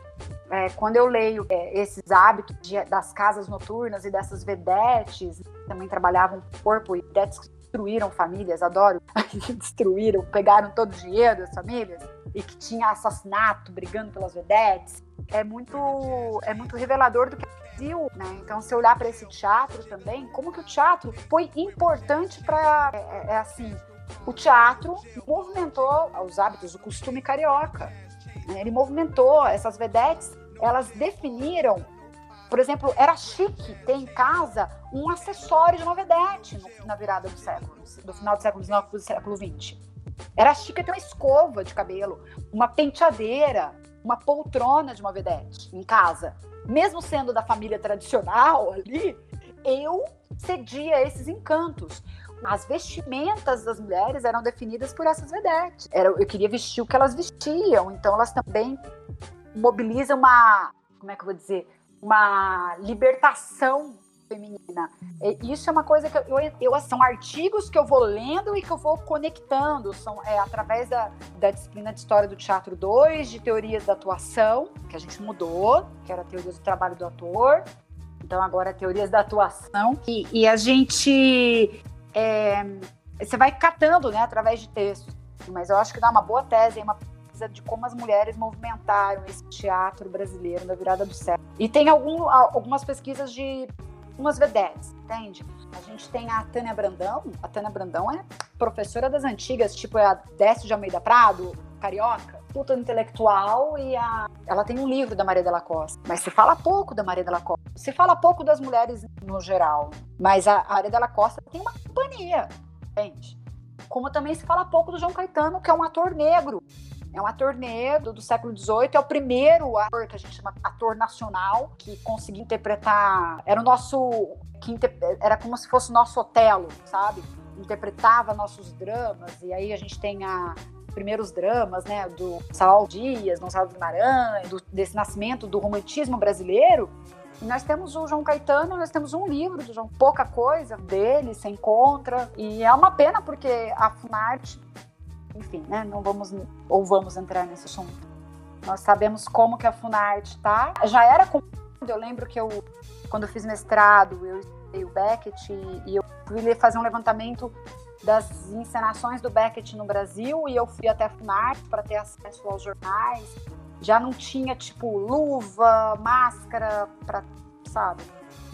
É, quando eu leio é, esses hábitos de, das casas noturnas e dessas vedetes, que também trabalhavam o corpo e vedetes que destruíram famílias, adoro, destruíram, pegaram todo o dinheiro das famílias e que tinha assassinato brigando pelas vedetes, é muito, é muito revelador do que Brasil, né? Então, se olhar para esse teatro também, como que o teatro foi importante para, é, é, é, assim, o teatro movimentou os hábitos, o costume carioca. Né? Ele movimentou essas vedetes, elas definiram por exemplo, era chique ter em casa um acessório de uma vedete no, na virada do século, do final do século XIX para o século XX. Era chique ter uma escova de cabelo, uma penteadeira, uma poltrona de uma vedete em casa mesmo sendo da família tradicional ali, eu cedia esses encantos. As vestimentas das mulheres eram definidas por essas vedetes. Era, eu queria vestir o que elas vestiam, então elas também mobilizam uma, como é que eu vou dizer, uma libertação feminina. Isso é uma coisa que eu, eu, são artigos que eu vou lendo e que eu vou conectando, são é, através da, da disciplina de história do teatro 2, de teorias da atuação, que a gente mudou, que era teorias do trabalho do ator, então agora é teorias da atuação, e, e a gente é, você vai catando, né, através de textos, mas eu acho que dá uma boa tese, uma de como as mulheres movimentaram esse teatro brasileiro na virada do século. E tem algum, algumas pesquisas de umas vedetes, entende? A gente tem a Tânia Brandão, a Tânia Brandão é professora das antigas, tipo é a Décio de Almeida Prado, carioca, puta intelectual e a... ela tem um livro da Maria Della Costa, mas se fala pouco da Maria Della Costa, se fala pouco das mulheres no geral, mas a Maria Della Costa tem uma companhia, entende? Como também se fala pouco do João Caetano, que é um ator negro, é um ator negro do século XVIII, é o primeiro ator que a gente chama ator nacional, que conseguiu interpretar. Era o nosso. Que era como se fosse o nosso Otelo, sabe? Interpretava nossos dramas, e aí a gente tem a, primeiros dramas, né, do Sal Dias, Gonçalo Guimarães, do, desse nascimento do romantismo brasileiro. E nós temos o João Caetano, nós temos um livro do João, pouca coisa dele, se encontra. E é uma pena porque a Funarte enfim, né, não vamos ou vamos entrar nesse assunto. Nós sabemos como que a Funarte está. Já era eu lembro que eu quando eu fiz mestrado, eu estudei o Beckett e, e eu fui fazer um levantamento das encenações do Beckett no Brasil e eu fui até a Funarte para ter acesso aos jornais. Já não tinha tipo luva, máscara para, sabe?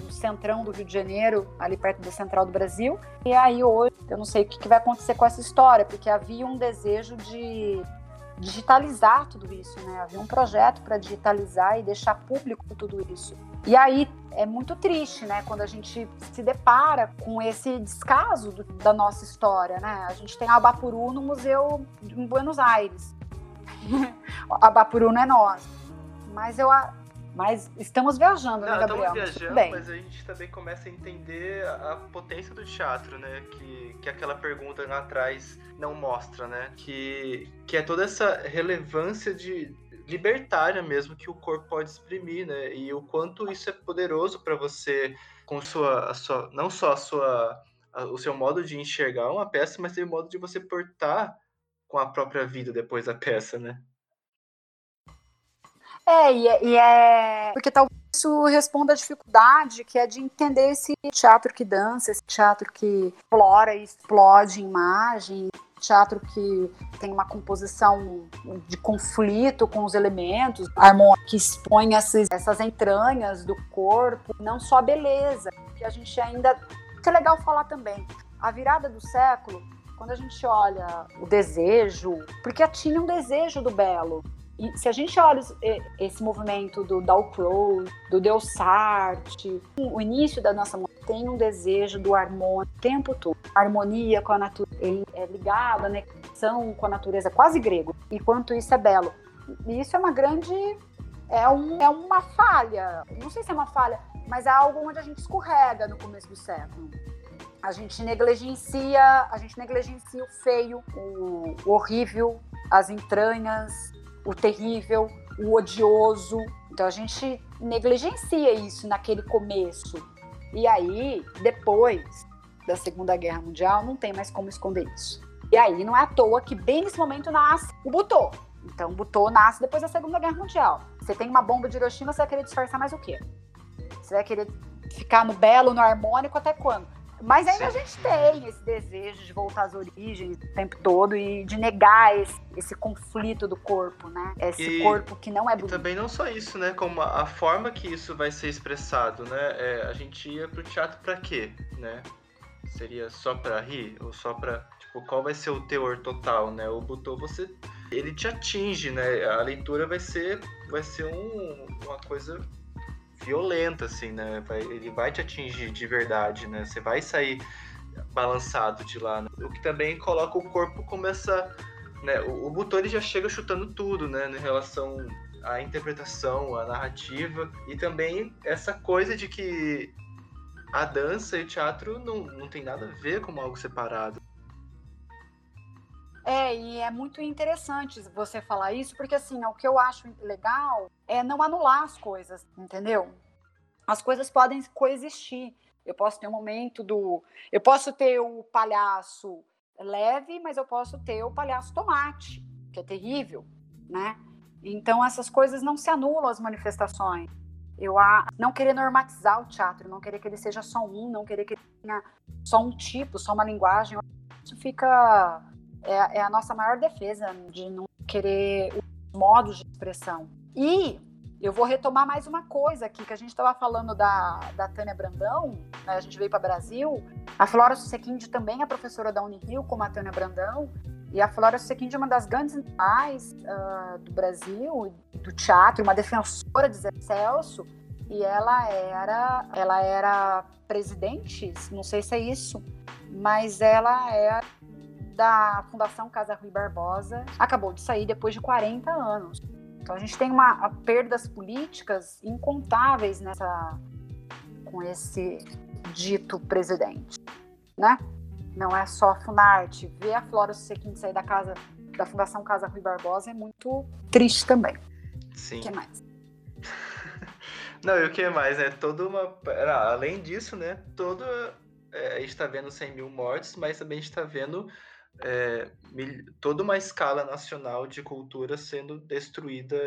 No centrão do Rio de Janeiro, ali perto da central do Brasil. E aí hoje, eu não sei o que vai acontecer com essa história, porque havia um desejo de digitalizar tudo isso, né? Havia um projeto para digitalizar e deixar público tudo isso. E aí é muito triste, né, quando a gente se depara com esse descaso do, da nossa história, né? A gente tem a Abapuru no museu em Buenos Aires. a Abapuru não é nossa. Mas eu mas estamos viajando, né, Não, né, Gabriel? Estamos viajando, mas a gente também começa a entender a potência do teatro, né? Que, que aquela pergunta lá atrás não mostra, né? Que, que é toda essa relevância de libertária mesmo que o corpo pode exprimir, né? E o quanto isso é poderoso para você com sua, a sua, não só a sua, a, o seu modo de enxergar uma peça, mas também o modo de você portar com a própria vida depois da peça, né? É, e é, e é, Porque talvez isso responde à dificuldade que é de entender esse teatro que dança, esse teatro que explora e explode imagem, teatro que tem uma composição de conflito com os elementos, que expõe essas, essas entranhas do corpo, não só a beleza, que a gente ainda. que é legal falar também. A virada do século, quando a gente olha o desejo, porque tinha um desejo do belo, e se a gente olha esse movimento do Dalcroze, do Delsarte, o início da nossa tem um desejo do harmônico o tempo todo. A harmonia com a natureza é ligada, né? São com a natureza, quase grego. E quanto isso é belo. E isso é uma grande. É, um, é uma falha. Não sei se é uma falha, mas é algo onde a gente escorrega no começo do século. A gente negligencia, a gente negligencia o feio, o horrível, as entranhas, o terrível, o odioso. Então a gente negligencia isso naquele começo. E aí, depois da Segunda Guerra Mundial, não tem mais como esconder isso. E aí não é à toa que bem nesse momento nasce o Butô. Então, o Butô nasce depois da Segunda Guerra Mundial. Você tem uma bomba de Hiroshima, você vai querer disfarçar mais o quê? Você vai querer ficar no belo, no harmônico até quando? Mas ainda Sim. a gente tem esse desejo de voltar às origens o tempo todo e de negar esse, esse conflito do corpo, né? Esse e, corpo que não é bonito. E também não só isso, né? Como a, a forma que isso vai ser expressado, né? É, a gente ia pro teatro para quê, né? Seria só para rir ou só para tipo qual vai ser o teor total, né? O botão você ele te atinge, né? A leitura vai ser vai ser um, uma coisa violenta, assim, né? Vai, ele vai te atingir de verdade, né? Você vai sair balançado de lá. Né? O que também coloca o corpo como essa. Né? O, o ele já chega chutando tudo, né? Em relação à interpretação, à narrativa. E também essa coisa de que a dança e o teatro não, não tem nada a ver com algo separado. É, e é muito interessante você falar isso, porque assim, o que eu acho legal é não anular as coisas, entendeu? As coisas podem coexistir. Eu posso ter um momento do. Eu posso ter o palhaço leve, mas eu posso ter o palhaço tomate, que é terrível, né? Então essas coisas não se anulam as manifestações. Eu a não querer normatizar o teatro, não querer que ele seja só um, não querer que ele tenha só um tipo, só uma linguagem. Isso fica é, é a nossa maior defesa de não querer os modos de expressão. E eu vou retomar mais uma coisa aqui, que a gente estava falando da, da Tânia Brandão, né, a gente veio para o Brasil. A Flora Susequinde também é professora da Unirio, como a Tânia Brandão. E a Flora Susequinde é uma das grandes pais uh, do Brasil, do teatro, uma defensora de Zé Celso. E ela era, ela era presidente, não sei se é isso, mas ela é da Fundação Casa Rui Barbosa acabou de sair depois de 40 anos. Então a gente tem uma perdas políticas incontáveis nessa com esse dito presidente, né? Não é só a Funarte, ver a Flora Sequim sair da casa da Fundação Casa Rui Barbosa é muito triste também. Sim. O que mais? Não, e o que mais, né? Toda uma. Além disso, né? Todo. É, a gente está vendo 100 mil mortes, mas também a gente está vendo é, toda uma escala nacional de cultura sendo destruída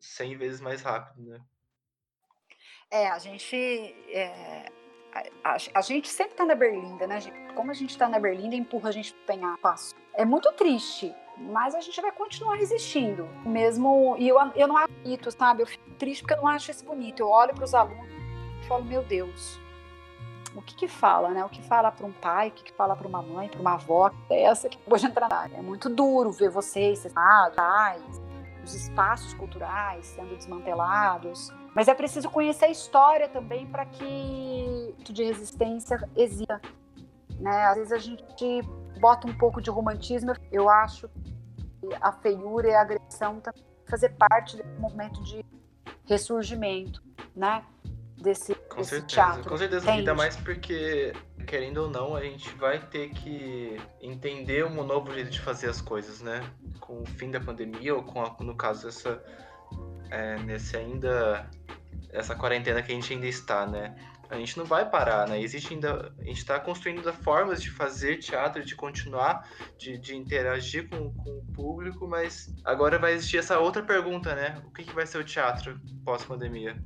100 vezes mais rápido, né? É, a gente. É, a, a, a, gente sempre tá na berlinda, né? Como a gente tá na berlinda, empurra a gente pro passo. É muito triste, mas a gente vai continuar resistindo. Mesmo. E eu, eu não acho bonito, sabe? Eu fico triste porque eu não acho isso bonito. Eu olho para os alunos e falo, meu Deus, o que que fala, né? O que fala para um pai, o que que fala para uma mãe, para uma avó, é essa que pode entrar na área. É muito duro ver vocês, pais, os espaços culturais sendo desmantelados. Mas é preciso conhecer a história também para que de resistência exista. Né? Às vezes a gente bota um pouco de romantismo. Eu acho que a feiura e a agressão também fazer parte desse movimento de ressurgimento, né? Desse, com desse certeza, teatro. Com certeza, ainda mais porque, querendo ou não, a gente vai ter que entender um novo jeito de fazer as coisas, né? Com o fim da pandemia, ou com, a, no caso, essa, é, nesse ainda, essa quarentena que a gente ainda está, né? A gente não vai parar, né? Existe ainda, a gente está construindo formas de fazer teatro, de continuar, de, de interagir com, com o público, mas agora vai existir essa outra pergunta, né? O que, que vai ser o teatro pós-pandemia?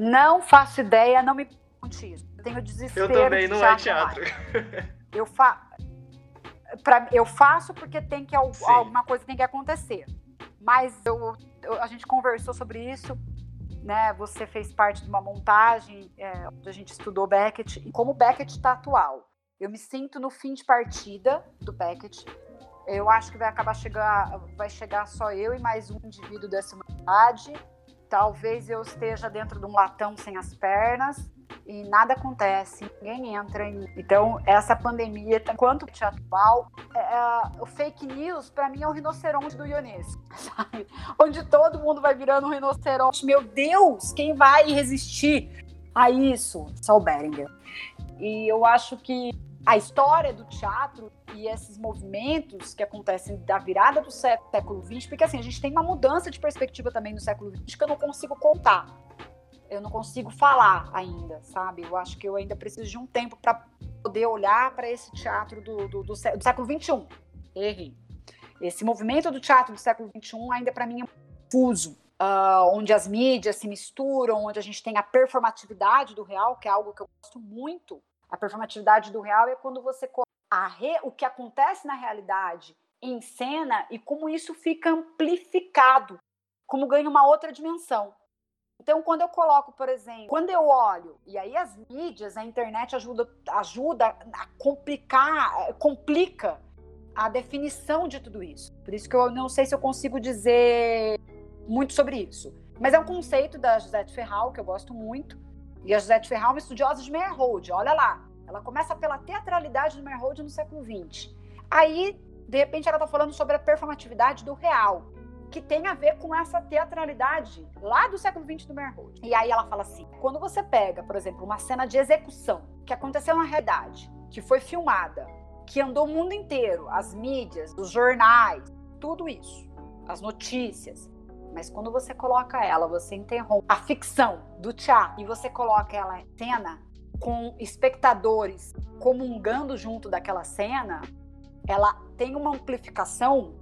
Não faço ideia, não me pergunte isso. Eu tenho desespero. Eu também, não é teatro. Eu, fa... pra... eu faço porque tem que alguma coisa tem que acontecer. Mas eu, eu, a gente conversou sobre isso, né? Você fez parte de uma montagem é, onde a gente estudou Beckett e como Beckett está atual. Eu me sinto no fim de partida do Beckett. Eu acho que vai acabar chegar, vai chegar só eu e mais um indivíduo dessa humanidade. Talvez eu esteja dentro de um latão sem as pernas e nada acontece, ninguém entra. Em... Então, essa pandemia, enquanto tá atual, é, é, o fake news, para mim, é o rinoceronte do Ionesco? Onde todo mundo vai virando um rinoceronte. Meu Deus, quem vai resistir a isso? Só o Beringer. E eu acho que a história do teatro e esses movimentos que acontecem da virada do século XX, porque assim, a gente tem uma mudança de perspectiva também no século XX que eu não consigo contar. Eu não consigo falar ainda, sabe? Eu acho que eu ainda preciso de um tempo para poder olhar para esse teatro do, do, do, do século XXI. Errei. Esse movimento do teatro do século XXI ainda para mim é fuso. Uh, onde as mídias se misturam, onde a gente tem a performatividade do real, que é algo que eu gosto muito a performatividade do real é quando você re, o que acontece na realidade em cena e como isso fica amplificado, como ganha uma outra dimensão. Então, quando eu coloco, por exemplo, quando eu olho, e aí as mídias, a internet ajuda, ajuda a complicar, complica a definição de tudo isso. Por isso que eu não sei se eu consigo dizer muito sobre isso. Mas é um conceito da Josette Ferral, que eu gosto muito, e a Josette Ferral é uma estudiosa de Meyerhold, olha lá. Ela começa pela teatralidade do Meyerhold no século XX. Aí, de repente, ela está falando sobre a performatividade do real, que tem a ver com essa teatralidade lá do século XX do Meyerhold. E aí ela fala assim, quando você pega, por exemplo, uma cena de execução que aconteceu na realidade, que foi filmada, que andou o mundo inteiro, as mídias, os jornais, tudo isso, as notícias, mas quando você coloca ela, você interrompe a ficção do teatro e você coloca ela em cena com espectadores comungando junto daquela cena, ela tem uma amplificação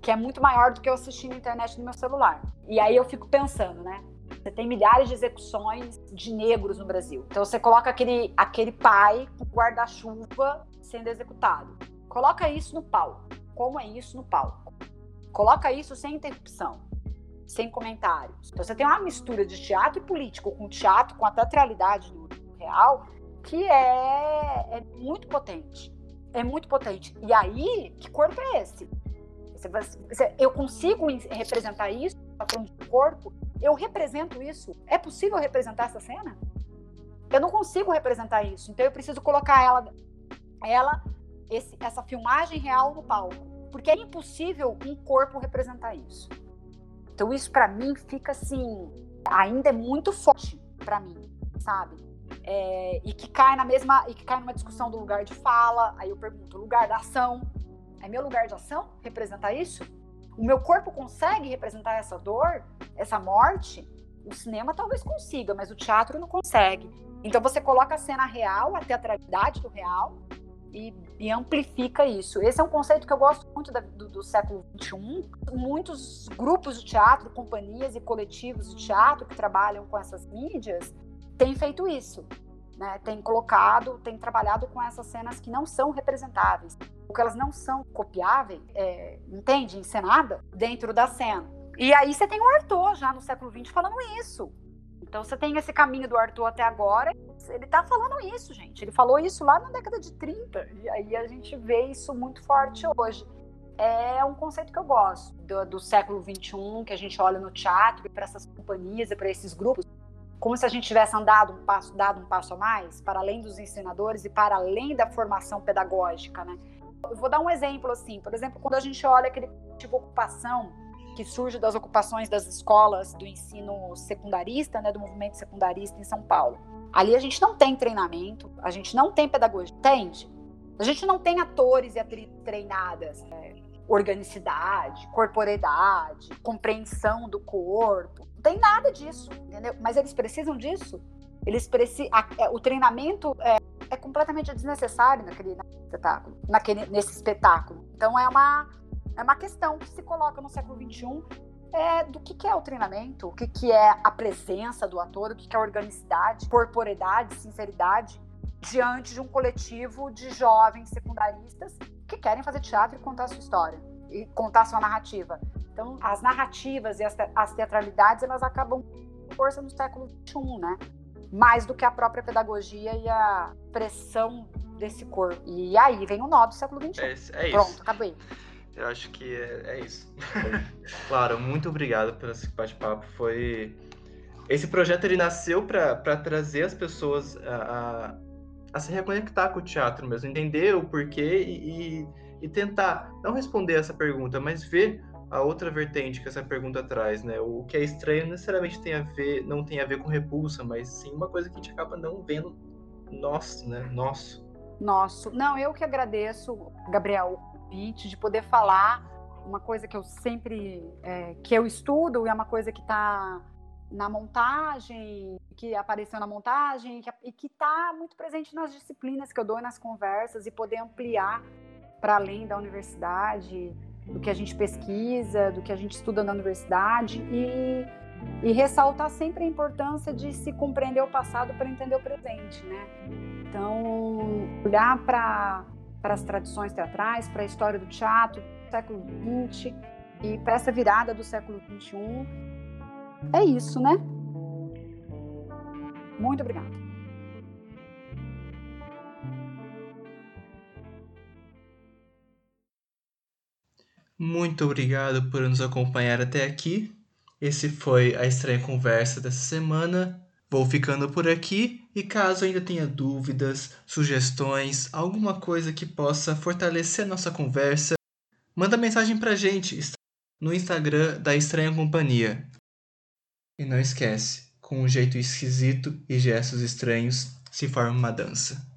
que é muito maior do que eu assistir na internet no meu celular. E aí eu fico pensando, né? Você tem milhares de execuções de negros no Brasil. Então você coloca aquele, aquele pai com guarda-chuva sendo executado. Coloca isso no palco. Como é isso no palco? Coloca isso sem interrupção sem comentários. Então você tem uma mistura de teatro e político com teatro, com a teatralidade do real, que é, é muito potente. É muito potente. E aí, que corpo é esse? eu consigo representar isso, tá falando de corpo? Eu represento isso? É possível representar essa cena? Eu não consigo representar isso, então eu preciso colocar ela, ela esse, essa filmagem real no palco, porque é impossível um corpo representar isso. Então isso para mim fica assim, ainda é muito forte para mim, sabe? É, e que cai na mesma, e que cai numa discussão do lugar de fala. Aí eu pergunto, lugar da ação, é meu lugar de ação representar isso? O meu corpo consegue representar essa dor, essa morte? O cinema talvez consiga, mas o teatro não consegue. Então você coloca a cena real, a teatralidade do real, e, e, amplifica isso. Esse é um conceito que eu gosto muito da, do, do, século XXI. Muitos grupos de teatro, companhias e coletivos de teatro que trabalham com essas mídias têm feito isso. Né? Tem colocado, tem trabalhado com essas cenas que não são representáveis, porque elas não são copiáveis, é, entende? Encenada dentro da cena. E aí você tem o Arthur já no século XX falando isso. Então você tem esse caminho do Arthur até agora, ele tá falando isso, gente. Ele falou isso lá na década de 30, e aí a gente vê isso muito forte hoje. É um conceito que eu gosto do, do século XXI, que a gente olha no teatro e para essas companhias e para esses grupos, como se a gente tivesse andado um passo, dado um passo a mais, para além dos ensinadores e para além da formação pedagógica, né? Eu vou dar um exemplo assim, por exemplo, quando a gente olha aquele tipo de ocupação que surge das ocupações das escolas do ensino secundarista, né, do movimento secundarista em São Paulo. Ali a gente não tem treinamento, a gente não tem pedagogia, entende? A gente não tem atores e atrizes treinadas, né? organicidade, corporeidade, compreensão do corpo. Não tem nada disso, entendeu? Mas eles precisam disso. Eles precisam. É, o treinamento é, é completamente desnecessário naquele, naquele espetáculo, naquele, nesse espetáculo. Então é uma é uma questão que se coloca no século XXI é do que, que é o treinamento, o que, que é a presença do ator, o que, que é a organicidade, corporeidade, sinceridade, diante de um coletivo de jovens secundaristas que querem fazer teatro e contar a sua história e contar a sua narrativa. Então, as narrativas e as, te as teatralidades, elas acabam com força no século XXI, né? Mais do que a própria pedagogia e a pressão desse corpo. E aí vem o nó do século XXI. É, é isso. Pronto, acabei. Eu acho que é, é isso. claro, muito obrigado por esse bate-papo. Foi. Esse projeto ele nasceu para trazer as pessoas a, a, a, se reconectar com o teatro mesmo, entender o porquê e, e, e, tentar não responder essa pergunta, mas ver a outra vertente que essa pergunta traz, né? O que é estranho não necessariamente tem a ver, não tem a ver com repulsa, mas sim uma coisa que a gente acaba não vendo nosso, né? Nosso. Nosso. Não, eu que agradeço, Gabriel, convite, de poder falar uma coisa que eu sempre é, que eu estudo e é uma coisa que está na montagem, que apareceu na montagem e que está muito presente nas disciplinas que eu dou e nas conversas e poder ampliar para além da universidade, do que a gente pesquisa, do que a gente estuda na universidade e, e ressaltar sempre a importância de se compreender o passado para entender o presente, né? Então, olhar para para as tradições teatrais, para a história do teatro do século XX e para essa virada do século XXI. É isso, né? Muito obrigada. Muito obrigado por nos acompanhar até aqui. Esse foi a estranha conversa dessa semana. Vou ficando por aqui e caso ainda tenha dúvidas, sugestões, alguma coisa que possa fortalecer nossa conversa, manda mensagem pra gente no Instagram da Estranha Companhia. E não esquece, com um jeito esquisito e gestos estranhos se forma uma dança.